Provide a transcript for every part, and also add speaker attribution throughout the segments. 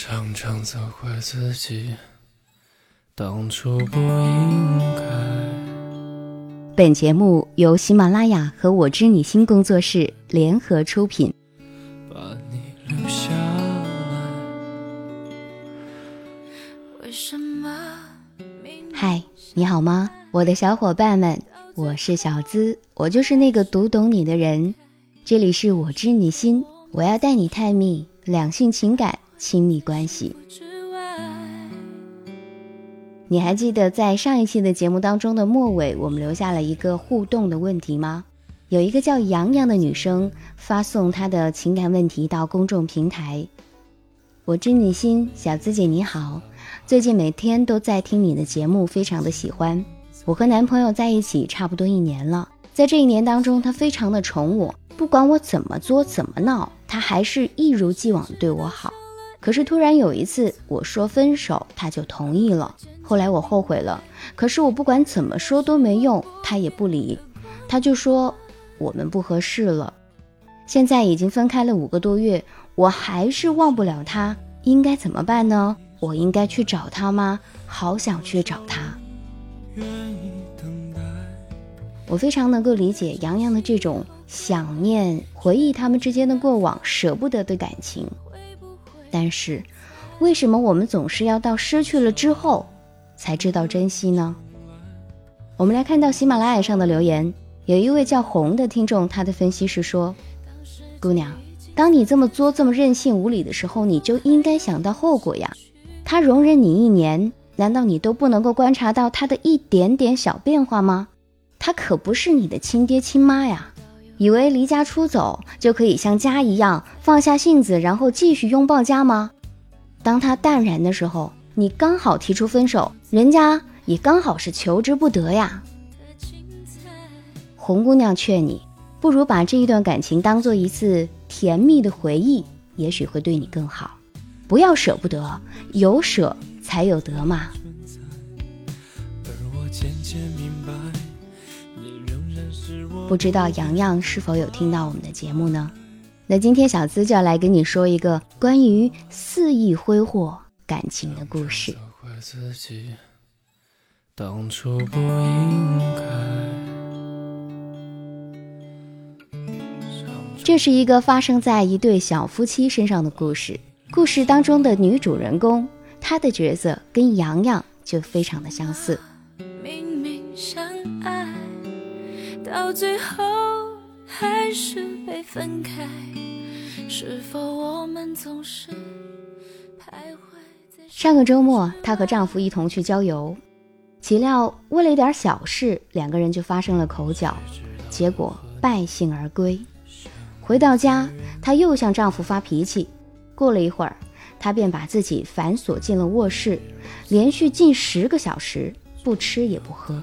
Speaker 1: 常常责怪自己当初不应该。
Speaker 2: 本节目由喜马拉雅和我知你心工作室联合出品。
Speaker 1: 把你留下来。
Speaker 3: 为什么？
Speaker 2: 嗨，你好吗，我的小伙伴们？我是小资，我就是那个读懂你的人。这里是我知你心，我要带你探秘两性情感、亲密关系。你还记得在上一期的节目当中的末尾，我们留下了一个互动的问题吗？有一个叫洋洋的女生发送她的情感问题到公众平台。我知你心，小资姐你好，最近每天都在听你的节目，非常的喜欢。我和男朋友在一起差不多一年了，在这一年当中，他非常的宠我，不管我怎么作怎么闹，他还是一如既往对我好。可是突然有一次我说分手，他就同意了。后来我后悔了，可是我不管怎么说都没用，他也不理，他就说我们不合适了。现在已经分开了五个多月，我还是忘不了他，应该怎么办呢？我应该去找他吗？好想去找他。我非常能够理解杨洋的这种想念、回忆他们之间的过往、舍不得的感情。但是，为什么我们总是要到失去了之后才知道珍惜呢？我们来看到喜马拉雅上的留言，有一位叫红的听众，他的分析是说：“姑娘，当你这么作、这么任性、无理的时候，你就应该想到后果呀。他容忍你一年。”难道你都不能够观察到他的一点点小变化吗？他可不是你的亲爹亲妈呀！以为离家出走就可以像家一样放下性子，然后继续拥抱家吗？当他淡然的时候，你刚好提出分手，人家也刚好是求之不得呀。红姑娘劝你，不如把这一段感情当做一次甜蜜的回忆，也许会对你更好。不要舍不得，有舍。才有得嘛。不知道洋洋是否有听到我们的节目呢？那今天小资就要来跟你说一个关于肆意挥霍感情的故事。
Speaker 1: 自己当初不应该。
Speaker 2: 这是一个发生在一对小夫妻身上的故事。故事当中的女主人公，她的角色跟洋洋就非常的相似。
Speaker 3: 到最后还是被分开。是否我们总是徘徊在
Speaker 2: 上个周末，她和丈夫一同去郊游，岂料为了一点小事，两个人就发生了口角，结果败兴而归。回到家，她又向丈夫发脾气。过了一会儿，她便把自己反锁进了卧室，连续近十个小时不吃也不喝。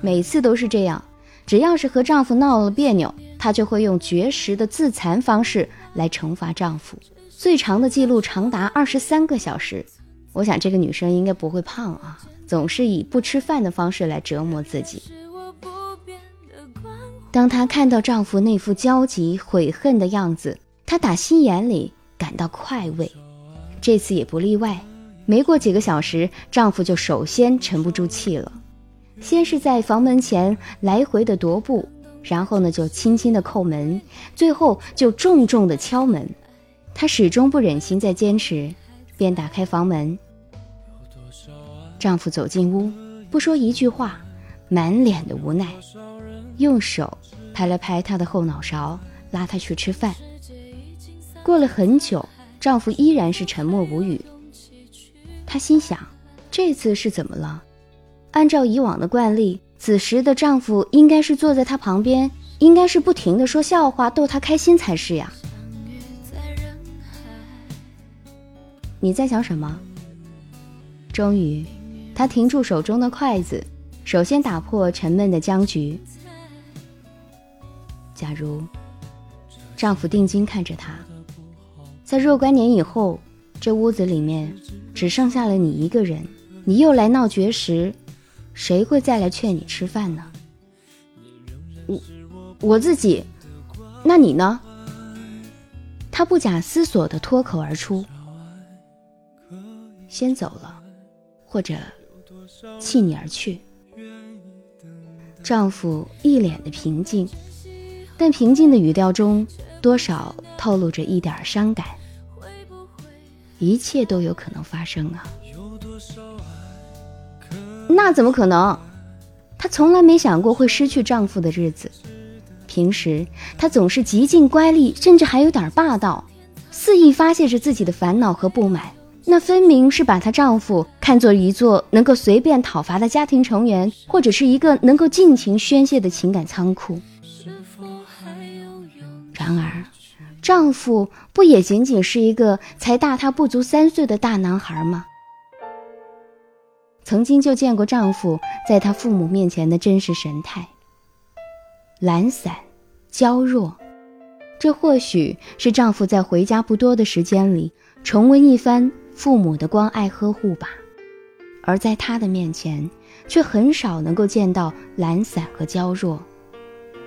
Speaker 2: 每次都是这样，只要是和丈夫闹了别扭，她就会用绝食的自残方式来惩罚丈夫。最长的记录长达二十三个小时。我想这个女生应该不会胖啊，总是以不吃饭的方式来折磨自己。当她看到丈夫那副焦急悔恨的样子，她打心眼里感到快慰。这次也不例外。没过几个小时，丈夫就首先沉不住气了，先是在房门前来回的踱步，然后呢就轻轻的叩门，最后就重重的敲门。她始终不忍心再坚持，便打开房门。丈夫走进屋，不说一句话，满脸的无奈，用手拍了拍她的后脑勺，拉她去吃饭。过了很久，丈夫依然是沉默无语。她心想，这次是怎么了？按照以往的惯例，此时的丈夫应该是坐在她旁边，应该是不停的说笑话逗她开心才是呀。你在想什么？终于，她停住手中的筷子，首先打破沉闷的僵局。假如丈夫定睛看着她，在若干年以后，这屋子里面只剩下了你一个人，你又来闹绝食，谁会再来劝你吃饭呢？我我自己，那你呢？她不假思索地脱口而出：“先走了，或者弃你而去。丈夫一脸的平静，但平静的语调中多少透露着一点伤感。一切都有可能发生啊！那怎么可能？她从来没想过会失去丈夫的日子。平时她总是极尽乖戾，甚至还有点霸道，肆意发泄着自己的烦恼和不满。那分明是把她丈夫看作一座能够随便讨伐的家庭成员，或者是一个能够尽情宣泄的情感仓库。然而，丈夫不也仅仅是一个才大她不足三岁的大男孩吗？曾经就见过丈夫在她父母面前的真实神态，懒散、娇弱，这或许是丈夫在回家不多的时间里重温一番父母的关爱呵护吧。而在她的面前，却很少能够见到懒散和娇弱，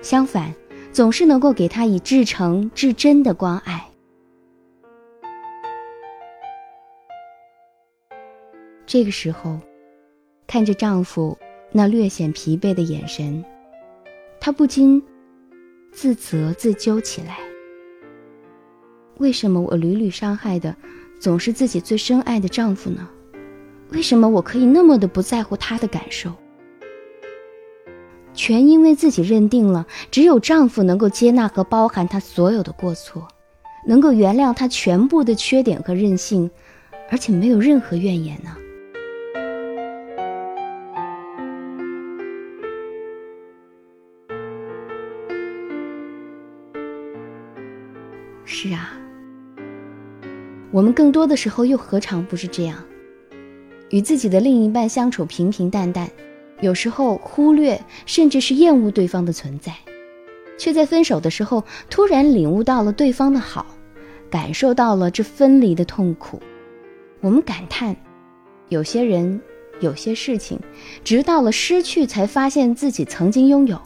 Speaker 2: 相反。总是能够给他以至诚至真的关爱。这个时候，看着丈夫那略显疲惫的眼神，她不禁自责自纠起来：为什么我屡屡伤害的总是自己最深爱的丈夫呢？为什么我可以那么的不在乎他的感受？全因为自己认定了，只有丈夫能够接纳和包含她所有的过错，能够原谅她全部的缺点和任性，而且没有任何怨言呢。我们更多的时候又何尝不是这样？与自己的另一半相处平平淡淡。有时候忽略甚至是厌恶对方的存在，却在分手的时候突然领悟到了对方的好，感受到了这分离的痛苦。我们感叹，有些人、有些事情，直到了失去才发现自己曾经拥有；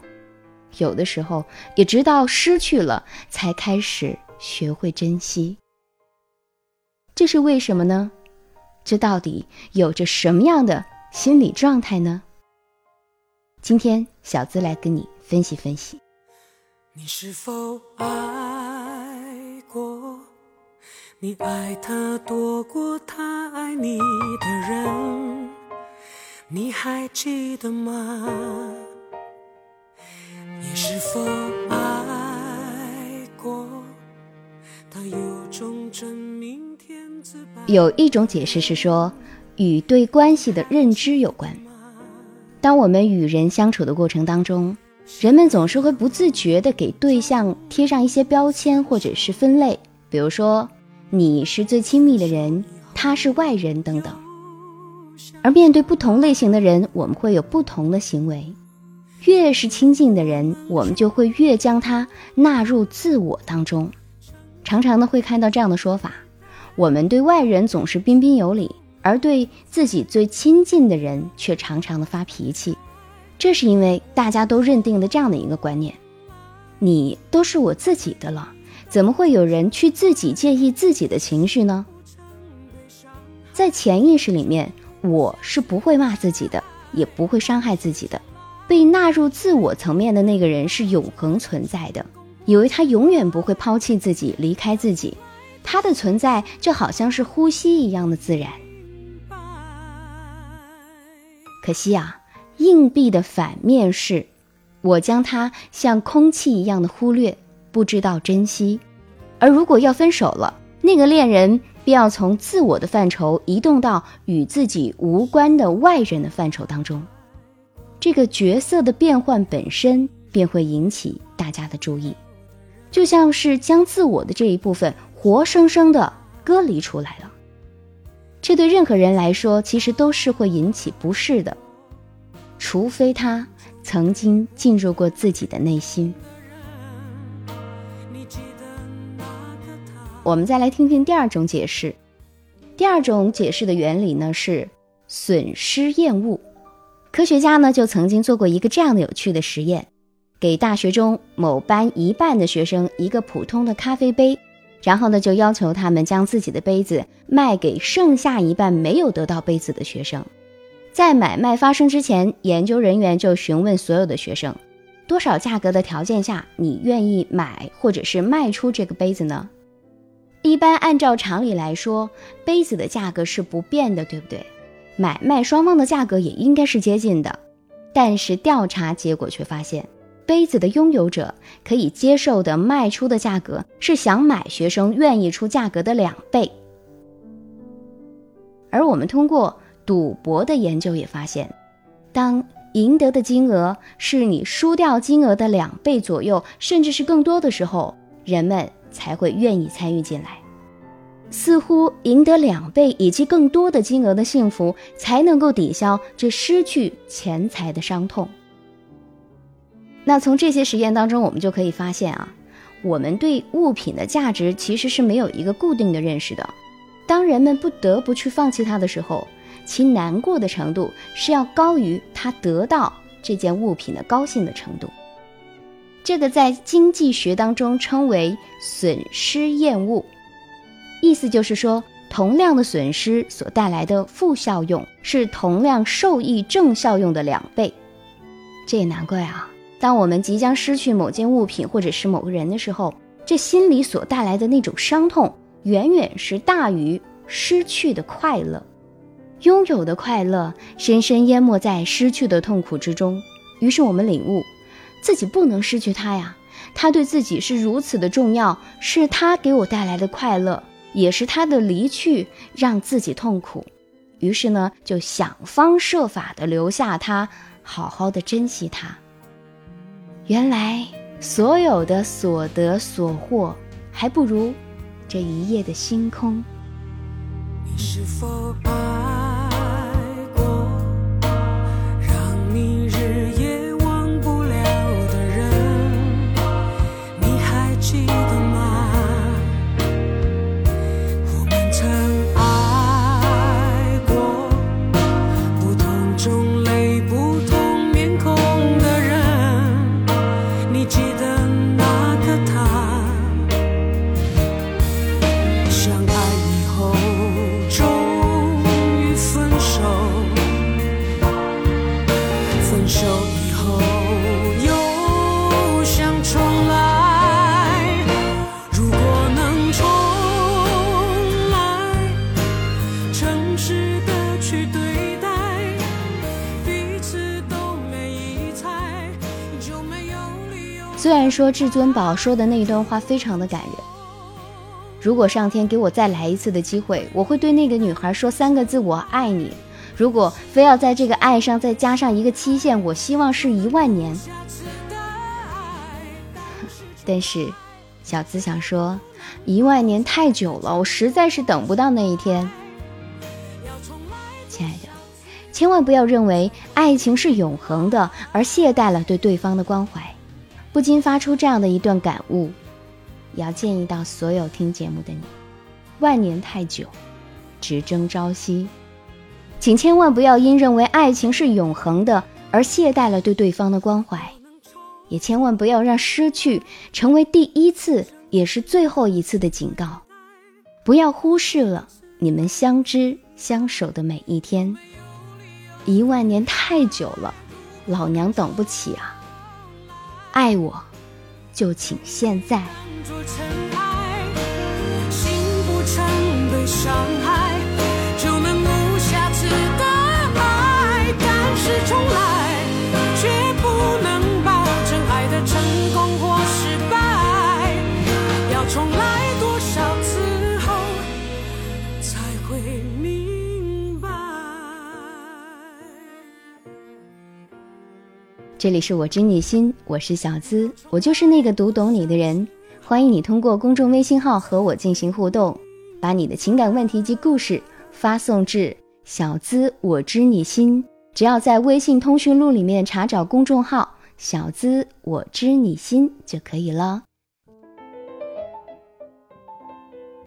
Speaker 2: 有的时候，也直到失去了才开始学会珍惜。这是为什么呢？这到底有着什么样的心理状态呢？今天小资来跟你分析分析。
Speaker 4: 你是否爱过？你爱他多过他爱你的人，你还记得吗？你是否
Speaker 2: 有一种解释是说，与对关系的认知有关。当我们与人相处的过程当中，人们总是会不自觉地给对象贴上一些标签或者是分类，比如说你是最亲密的人，他是外人等等。而面对不同类型的人，我们会有不同的行为。越是亲近的人，我们就会越将他纳入自我当中。常常呢会看到这样的说法：我们对外人总是彬彬有礼。而对自己最亲近的人却常常的发脾气，这是因为大家都认定了这样的一个观念：你都是我自己的了，怎么会有人去自己介意自己的情绪呢？在潜意识里面，我是不会骂自己的，也不会伤害自己的。被纳入自我层面的那个人是永恒存在的，以为他永远不会抛弃自己、离开自己，他的存在就好像是呼吸一样的自然。可惜啊，硬币的反面是，我将它像空气一样的忽略，不知道珍惜。而如果要分手了，那个恋人便要从自我的范畴移动到与自己无关的外人的范畴当中，这个角色的变换本身便会引起大家的注意，就像是将自我的这一部分活生生的割离出来了。这对任何人来说，其实都是会引起不适的，除非他曾经进入过自己的内心。我们再来听听第二种解释。第二种解释的原理呢是损失厌恶。科学家呢就曾经做过一个这样的有趣的实验，给大学中某班一半的学生一个普通的咖啡杯，然后呢，就要求他们将自己的杯子卖给剩下一半没有得到杯子的学生。在买卖发生之前，研究人员就询问所有的学生，多少价格的条件下你愿意买或者是卖出这个杯子呢？一般按照常理来说，杯子的价格是不变的，对不对？买卖双方的价格也应该是接近的。但是调查结果却发现。杯子的拥有者可以接受的卖出的价格是想买学生愿意出价格的两倍，而我们通过赌博的研究也发现，当赢得的金额是你输掉金额的两倍左右，甚至是更多的时候，人们才会愿意参与进来。似乎赢得两倍以及更多的金额的幸福，才能够抵消这失去钱财的伤痛。那从这些实验当中，我们就可以发现啊，我们对物品的价值其实是没有一个固定的认识的。当人们不得不去放弃它的时候，其难过的程度是要高于他得到这件物品的高兴的程度。这个在经济学当中称为损失厌恶，意思就是说，同量的损失所带来的负效用是同量受益正效用的两倍。这也难怪啊。当我们即将失去某件物品或者是某个人的时候，这心里所带来的那种伤痛，远远是大于失去的快乐。拥有的快乐深深淹没在失去的痛苦之中。于是我们领悟，自己不能失去它呀。它对自己是如此的重要，是他给我带来的快乐，也是他的离去让自己痛苦。于是呢，就想方设法的留下它，好好的珍惜它。原来所有的所得所获，还不如这一夜的星空。
Speaker 4: 你是否爱
Speaker 2: 说至尊宝说的那一段话非常的感人，如果上天给我再来一次的机会，我会对那个女孩说三个字：“我爱你。”如果非要在这个爱上再加上一个期限，我希望是一万年。但是，小资想说，一万年太久了，我实在是等不到那一天。亲爱的，千万不要认为爱情是永恒的，而懈怠了对对方的关怀。不禁发出这样的一段感悟，也要建议到所有听节目的你：万年太久，只争朝夕。请千万不要因认为爱情是永恒的而懈怠了对对方的关怀，也千万不要让失去成为第一次也是最后一次的警告。不要忽视了你们相知相守的每一天。一万年太久了，老娘等不起啊！爱我，就请现在。这里是我知你心，我是小资，我就是那个读懂你的人。欢迎你通过公众微信号和我进行互动，把你的情感问题及故事发送至小资我知你心。只要在微信通讯录里面查找公众号“小资我知你心”就可以了。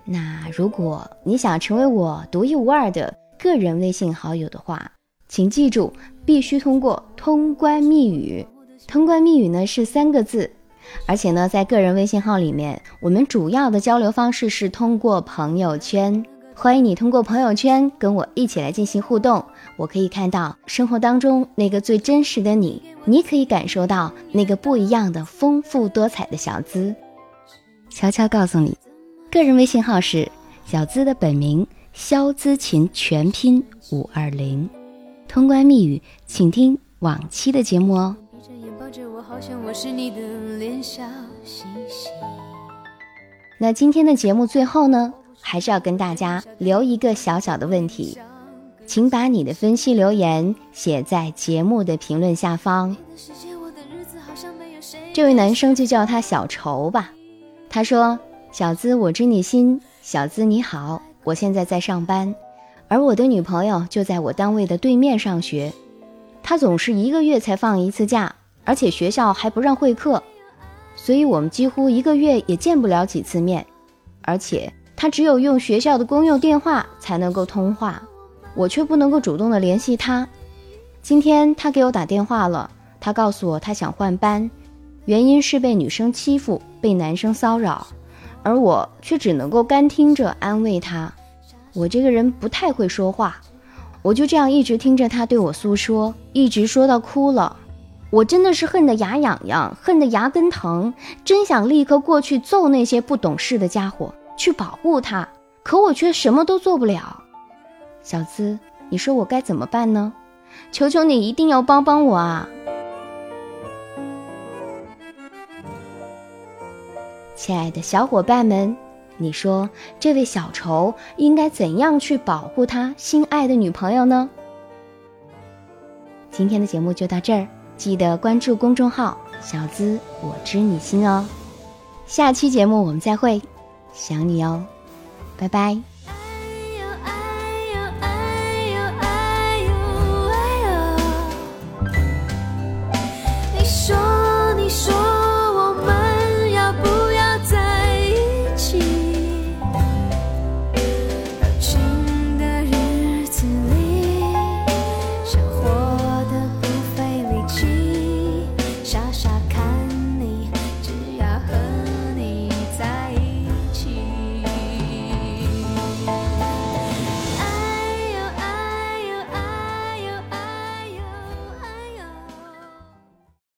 Speaker 2: 那如果你想成为我独一无二的个人微信好友的话，请记住，必须通过通关密语。通关密语呢是三个字，而且呢，在个人微信号里面，我们主要的交流方式是通过朋友圈。欢迎你通过朋友圈跟我一起来进行互动，我可以看到生活当中那个最真实的你，你可以感受到那个不一样的丰富多彩的小资。悄悄告诉你，个人微信号是小资的本名肖资琴，全拼五二零。通关密语，请听往期的节目哦。那今天的节目最后呢？还是要跟大家留一个小小的问题，请把你的分析留言写在节目的评论下方。这位男生就叫他小愁吧。他说：“小资，我知你心。小资你好，我现在在上班，而我的女朋友就在我单位的对面上学。她总是一个月才放一次假，而且学校还不让会客，所以我们几乎一个月也见不了几次面，而且。”她只有用学校的公用电话才能够通话，我却不能够主动的联系她。今天她给我打电话了，她告诉我她想换班，原因是被女生欺负，被男生骚扰，而我却只能够干听着安慰她。我这个人不太会说话，我就这样一直听着他对我诉说，一直说到哭了。我真的是恨得牙痒痒，恨得牙根疼，真想立刻过去揍那些不懂事的家伙。去保护他，可我却什么都做不了。小资，你说我该怎么办呢？求求你一定要帮帮我啊！亲爱的小伙伴们，你说这位小仇应该怎样去保护他心爱的女朋友呢？今天的节目就到这儿，记得关注公众号“小资我知你心”哦。下期节目我们再会。想你哦，拜拜。